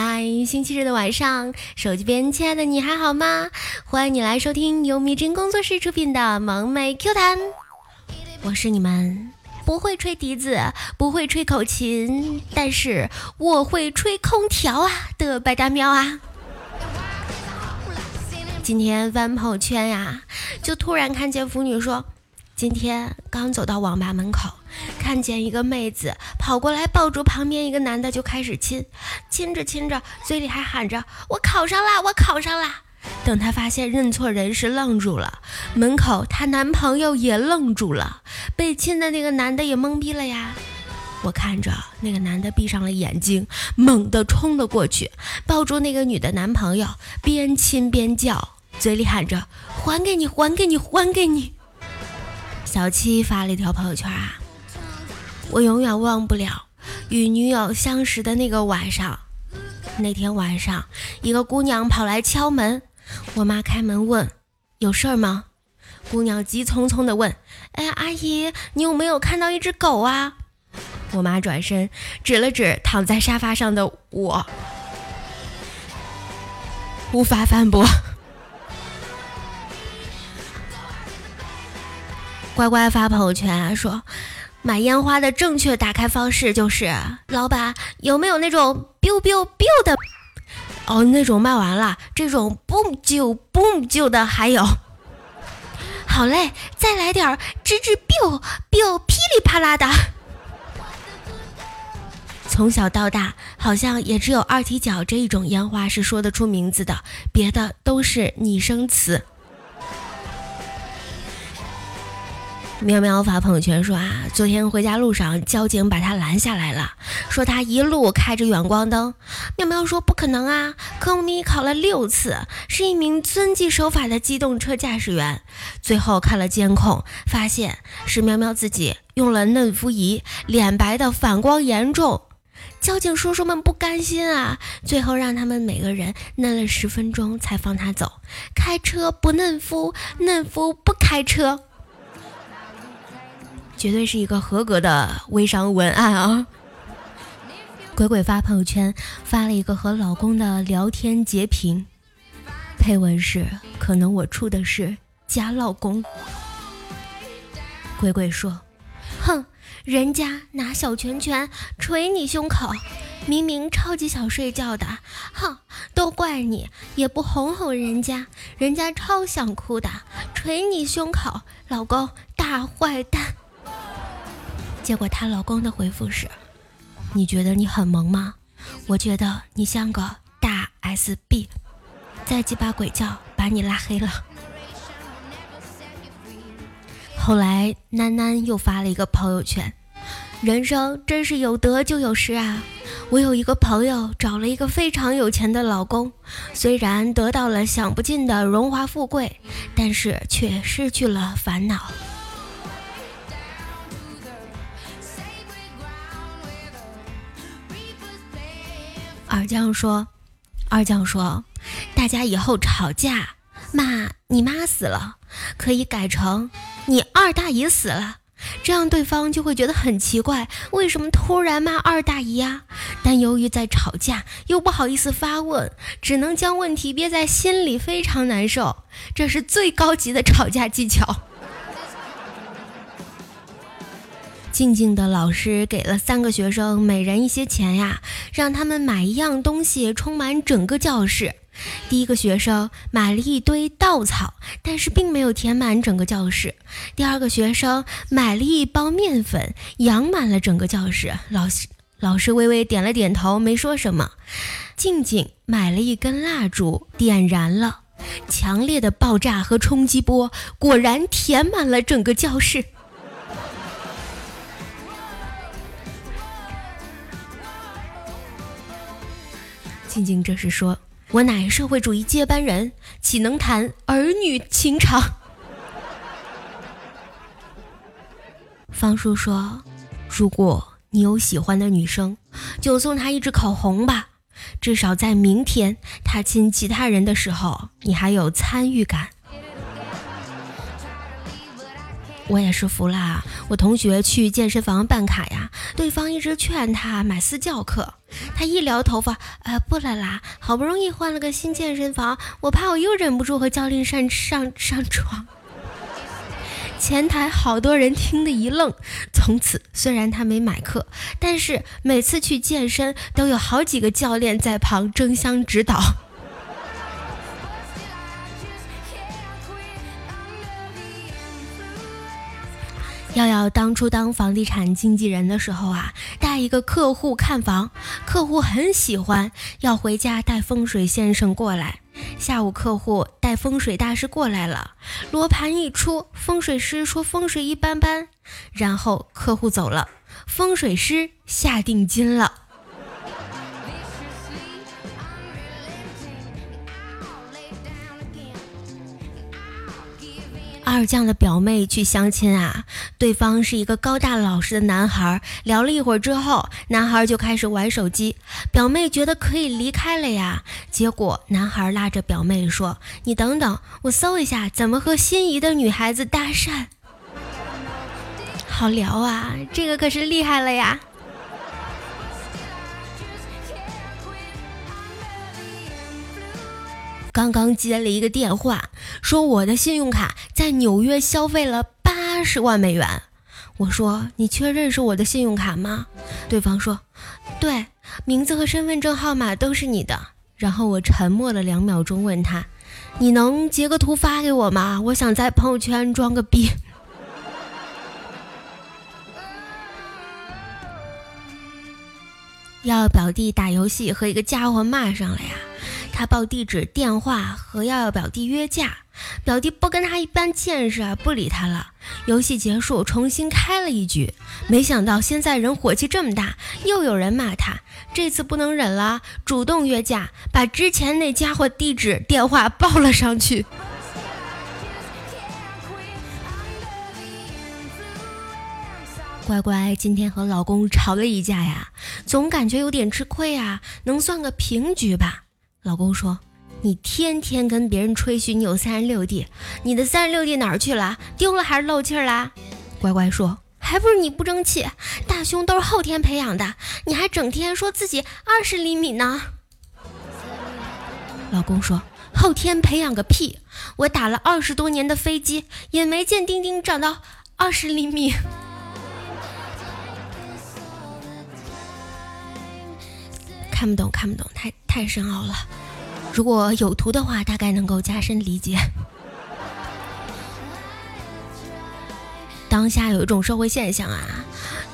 嗨，星期日的晚上，手机边亲爱的你还好吗？欢迎你来收听由迷真工作室出品的萌妹 Q 弹，我是你们不会吹笛子、不会吹口琴，但是我会吹空调啊的白大喵啊。今天翻朋友圈呀，就突然看见腐女说，今天刚走到网吧门口。看见一个妹子跑过来抱住旁边一个男的就开始亲，亲着亲着嘴里还喊着我考上啦，我考上啦。等她发现认错人时愣住了，门口她男朋友也愣住了，被亲的那个男的也懵逼了呀。我看着那个男的闭上了眼睛，猛地冲了过去，抱住那个女的男朋友，边亲边叫，嘴里喊着还给你，还给你，还给你。小七发了一条朋友圈啊。我永远忘不了与女友相识的那个晚上。那天晚上，一个姑娘跑来敲门，我妈开门问：“有事儿吗？”姑娘急匆匆地问：“哎，阿姨，你有没有看到一只狗啊？”我妈转身指了指躺在沙发上的我，无法反驳。乖乖发朋友圈说。买烟花的正确打开方式就是，老板有没有那种 biu biu biu 的？哦，那种卖完了，这种 boom 就 boom 就的还有。好嘞，再来点吱吱 biu biu 噼里啪啦的。从小到大，好像也只有二踢脚这一种烟花是说得出名字的，别的都是拟声词。喵喵发朋友圈说啊，昨天回家路上，交警把他拦下来了，说他一路开着远光灯。喵喵说不可能啊，科目一考了六次，是一名遵纪守法的机动车驾驶员。最后看了监控，发现是喵喵自己用了嫩肤仪，脸白的反光严重。交警叔叔们不甘心啊，最后让他们每个人嫩了十分钟才放他走。开车不嫩肤，嫩肤不开车。绝对是一个合格的微商文案啊！鬼鬼发朋友圈发了一个和老公的聊天截屏，配文是：可能我处的是假老公。鬼鬼说：哼，人家拿小拳拳捶你胸口，明明超级想睡觉的，哼，都怪你也不哄哄人家，人家超想哭的，捶你胸口，老公大坏蛋。结果她老公的回复是：“你觉得你很萌吗？我觉得你像个大 SB。”再鸡巴鬼叫，把你拉黑了。后来囡囡又发了一个朋友圈：“人生真是有得就有失啊！我有一个朋友找了一个非常有钱的老公，虽然得到了享不尽的荣华富贵，但是却失去了烦恼。”二将说：“二将说，大家以后吵架骂你妈死了，可以改成你二大姨死了，这样对方就会觉得很奇怪，为什么突然骂二大姨呀？但由于在吵架，又不好意思发问，只能将问题憋在心里，非常难受。这是最高级的吵架技巧。”静静的老师给了三个学生每人一些钱呀，让他们买一样东西充满整个教室。第一个学生买了一堆稻草，但是并没有填满整个教室。第二个学生买了一包面粉，养满了整个教室。老师老师微微点了点头，没说什么。静静买了一根蜡烛，点燃了，强烈的爆炸和冲击波果然填满了整个教室。静静这是说：“我乃社会主义接班人，岂能谈儿女情长？”方叔说：“如果你有喜欢的女生，就送她一支口红吧，至少在明天她亲其他人的时候，你还有参与感。”我也是服了。我同学去健身房办卡呀，对方一直劝他买私教课，他一撩头发，呃，不了啦，好不容易换了个新健身房，我怕我又忍不住和教练上上上床。前台好多人听得一愣，从此虽然他没买课，但是每次去健身都有好几个教练在旁争相指导。耀耀当初当房地产经纪人的时候啊，带一个客户看房，客户很喜欢，要回家带风水先生过来。下午客户带风水大师过来了，罗盘一出，风水师说风水一般般，然后客户走了，风水师下定金了。二将的表妹去相亲啊，对方是一个高大老实的男孩。聊了一会儿之后，男孩就开始玩手机。表妹觉得可以离开了呀，结果男孩拉着表妹说：“你等等，我搜一下怎么和心仪的女孩子搭讪。”好聊啊，这个可是厉害了呀。刚刚接了一个电话，说我的信用卡在纽约消费了八十万美元。我说：“你确认是我的信用卡吗？”对方说：“对，名字和身份证号码都是你的。”然后我沉默了两秒钟，问他：“你能截个图发给我吗？我想在朋友圈装个逼。”要表弟打游戏和一个家伙骂上了呀。他报地址、电话和耀耀表弟约架，表弟不跟他一般见识，不理他了。游戏结束，重新开了一局，没想到现在人火气这么大，又有人骂他。这次不能忍了，主动约架，把之前那家伙地址、电话报了上去。乖乖，今天和老公吵了一架呀，总感觉有点吃亏啊，能算个平局吧？老公说：“你天天跟别人吹嘘你有三十六 D，你的三十六 D 哪儿去了？丢了还是漏气儿啦？”乖乖说：“还不是你不争气，大胸都是后天培养的，你还整天说自己二十厘米呢。”老公说：“后天培养个屁！我打了二十多年的飞机，也没见丁丁长到二十厘米。”看不懂，看不懂，太太深奥了。如果有图的话，大概能够加深理解。当下有一种社会现象啊，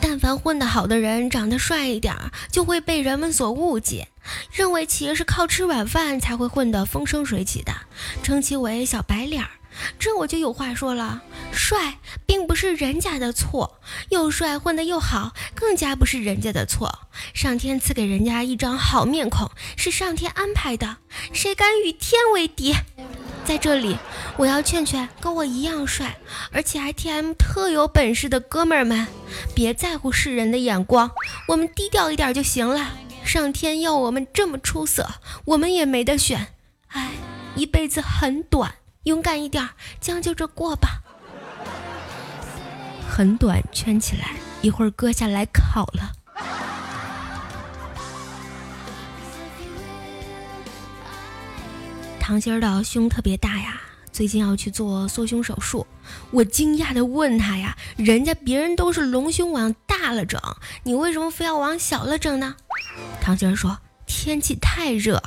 但凡混得好的人，长得帅一点，就会被人们所误解，认为企业是靠吃软饭才会混得风生水起的，称其为小白脸儿。这我就有话说了，帅并不是人家的错，又帅混得又好，更加不是人家的错。上天赐给人家一张好面孔，是上天安排的，谁敢与天为敌？在这里，我要劝劝跟我一样帅，而且还 T M 特有本事的哥们儿们，别在乎世人的眼光，我们低调一点就行了。上天要我们这么出色，我们也没得选。哎，一辈子很短。勇敢一点，将就着过吧。很短，圈起来，一会儿割下来烤了。唐心儿的胸特别大呀，最近要去做缩胸手术。我惊讶的问他呀：“人家别人都是隆胸往大了整，你为什么非要往小了整呢？”唐心儿说。天气太热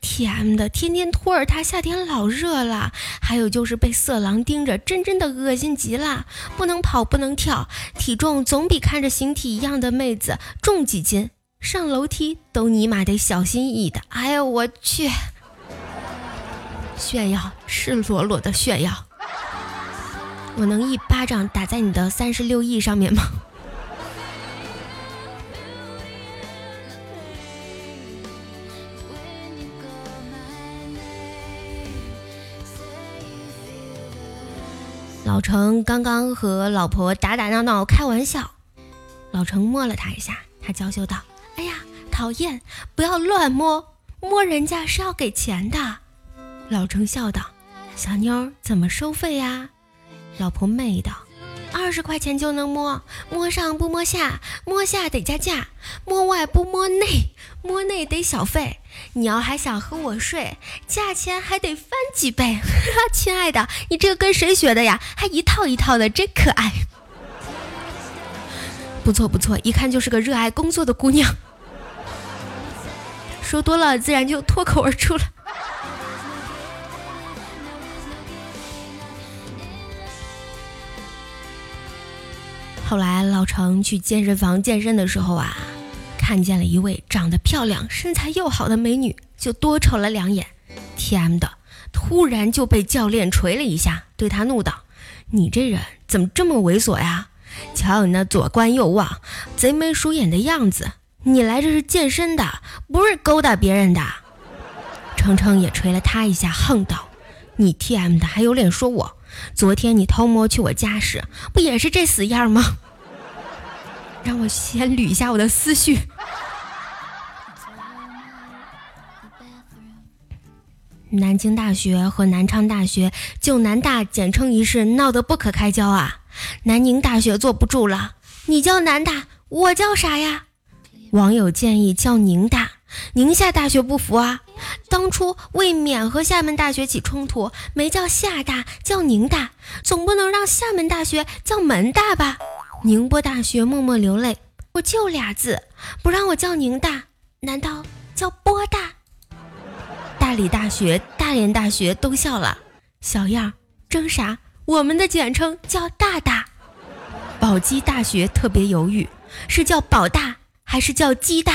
，T.M 的天天托儿，他夏天老热了。还有就是被色狼盯着，真真的恶心极了。不能跑，不能跳，体重总比看着形体一样的妹子重几斤。上楼梯都尼玛得小心翼翼的。哎呦，我去！炫耀，赤裸裸的炫耀。我能一巴掌打在你的三十六亿上面吗？老程刚刚和老婆打打闹闹开玩笑，老程摸了他一下，他娇羞道：“哎呀，讨厌，不要乱摸，摸人家是要给钱的。”老程笑道：“小妞怎么收费呀？”老婆媚道：“二十块钱就能摸，摸上不摸下，摸下得加价，摸外不摸内，摸内得小费。你要还想和我睡，价钱还得翻几倍。亲爱的，你这个跟谁学的呀？还一套一套的，真可爱。不错不错，一看就是个热爱工作的姑娘。说多了，自然就脱口而出了。后来老程去健身房健身的时候啊，看见了一位长得漂亮、身材又好的美女，就多瞅了两眼。T.M. 的，突然就被教练捶了一下，对他怒道：“你这人怎么这么猥琐呀？瞧你那左观右望、贼眉鼠眼的样子，你来这是健身的，不是勾搭别人的。”程程也捶了他一下，哼道：“你 T M 的还有脸说我？”昨天你偷摸去我家时，不也是这死样吗？让我先捋一下我的思绪。南京大学和南昌大学就南大简称一事闹得不可开交啊！南宁大学坐不住了，你叫南大，我叫啥呀？网友建议叫宁大。宁夏大学不服啊！当初为免和厦门大学起冲突，没叫厦大，叫宁大，总不能让厦门大学叫门大吧？宁波大学默默流泪，我就俩字，不让我叫宁大，难道叫波大？大理大学、大连大学都笑了，小样儿，争啥？我们的简称叫大大。宝鸡大学特别犹豫，是叫宝大还是叫鸡大？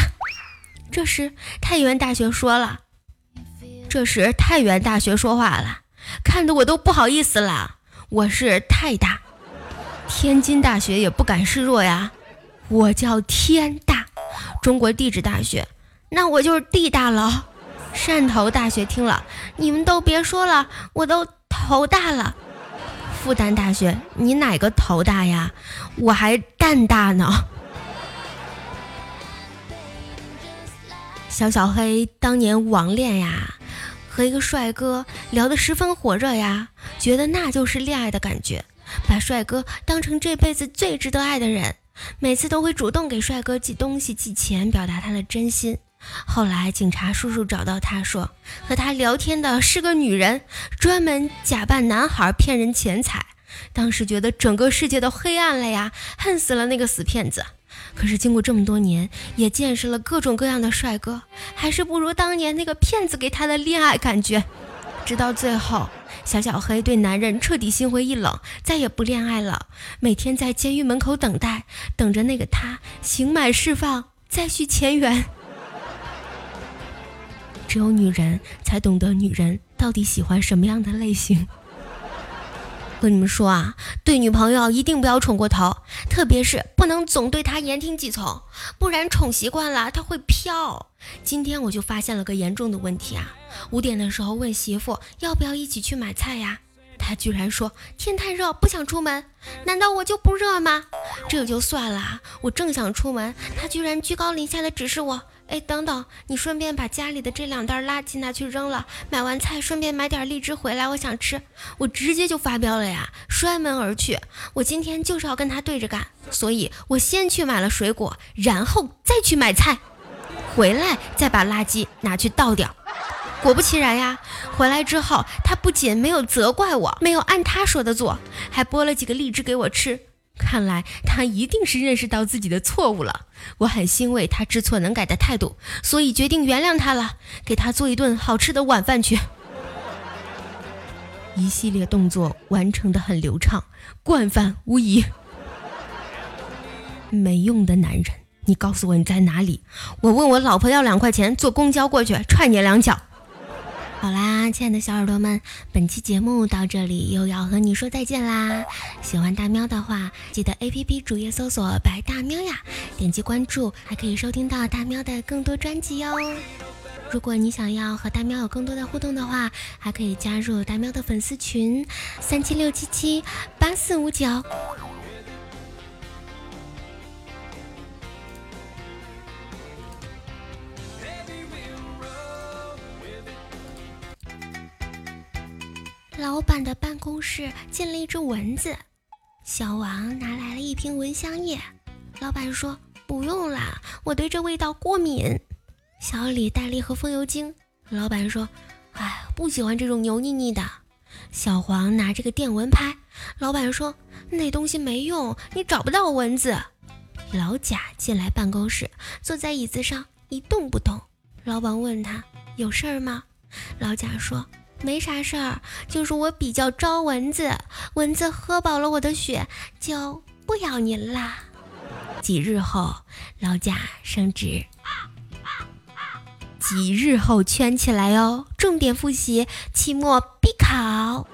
这时，太原大学说了。这时，太原大学说话了，看得我都不好意思了。我是太大。天津大学也不敢示弱呀，我叫天大。中国地质大学，那我就是地大了。汕头大学听了，你们都别说了，我都头大了。复旦大学，你哪个头大呀？我还蛋大呢。小小黑当年网恋呀，和一个帅哥聊得十分火热呀，觉得那就是恋爱的感觉，把帅哥当成这辈子最值得爱的人，每次都会主动给帅哥寄东西、寄钱，表达他的真心。后来警察叔叔找到他说，和他聊天的是个女人，专门假扮男孩骗人钱财。当时觉得整个世界都黑暗了呀，恨死了那个死骗子。可是经过这么多年，也见识了各种各样的帅哥，还是不如当年那个骗子给他的恋爱感觉。直到最后，小小黑对男人彻底心灰意冷，再也不恋爱了，每天在监狱门口等待，等着那个他刑满释放，再续前缘。只有女人才懂得女人到底喜欢什么样的类型。跟你们说啊，对女朋友一定不要宠过头，特别是不能总对她言听计从，不然宠习惯了她会飘。今天我就发现了个严重的问题啊！五点的时候问媳妇要不要一起去买菜呀，她居然说天太热不想出门。难道我就不热吗？这就算了，我正想出门，她居然居高临下的指示我。哎，等等，你顺便把家里的这两袋垃圾拿去扔了。买完菜顺便买点荔枝回来，我想吃。我直接就发飙了呀，摔门而去。我今天就是要跟他对着干，所以我先去买了水果，然后再去买菜，回来再把垃圾拿去倒掉。果不其然呀，回来之后他不仅没有责怪我，没有按他说的做，还剥了几个荔枝给我吃。看来他一定是认识到自己的错误了，我很欣慰他知错能改的态度，所以决定原谅他了，给他做一顿好吃的晚饭去。一系列动作完成的很流畅，惯犯无疑。没用的男人，你告诉我你在哪里？我问我老婆要两块钱，坐公交过去踹你两脚。好啦，亲爱的小耳朵们，本期节目到这里又要和你说再见啦！喜欢大喵的话，记得 A P P 主页搜索“白大喵”呀，点击关注，还可以收听到大喵的更多专辑哟。如果你想要和大喵有更多的互动的话，还可以加入大喵的粉丝群：三七六七七八四五九。老板的办公室进了一只蚊子，小王拿来了一瓶蚊香液，老板说不用啦，我对这味道过敏。小李带了一盒风油精，老板说，哎，不喜欢这种油腻腻的。小黄拿着个电蚊拍，老板说那东西没用，你找不到蚊子。老贾进来办公室，坐在椅子上一动不动。老板问他有事儿吗？老贾说。没啥事儿，就是我比较招蚊子，蚊子喝饱了我的血就不咬您啦。几日后，老贾升职。几日后圈起来哦，重点复习，期末必考。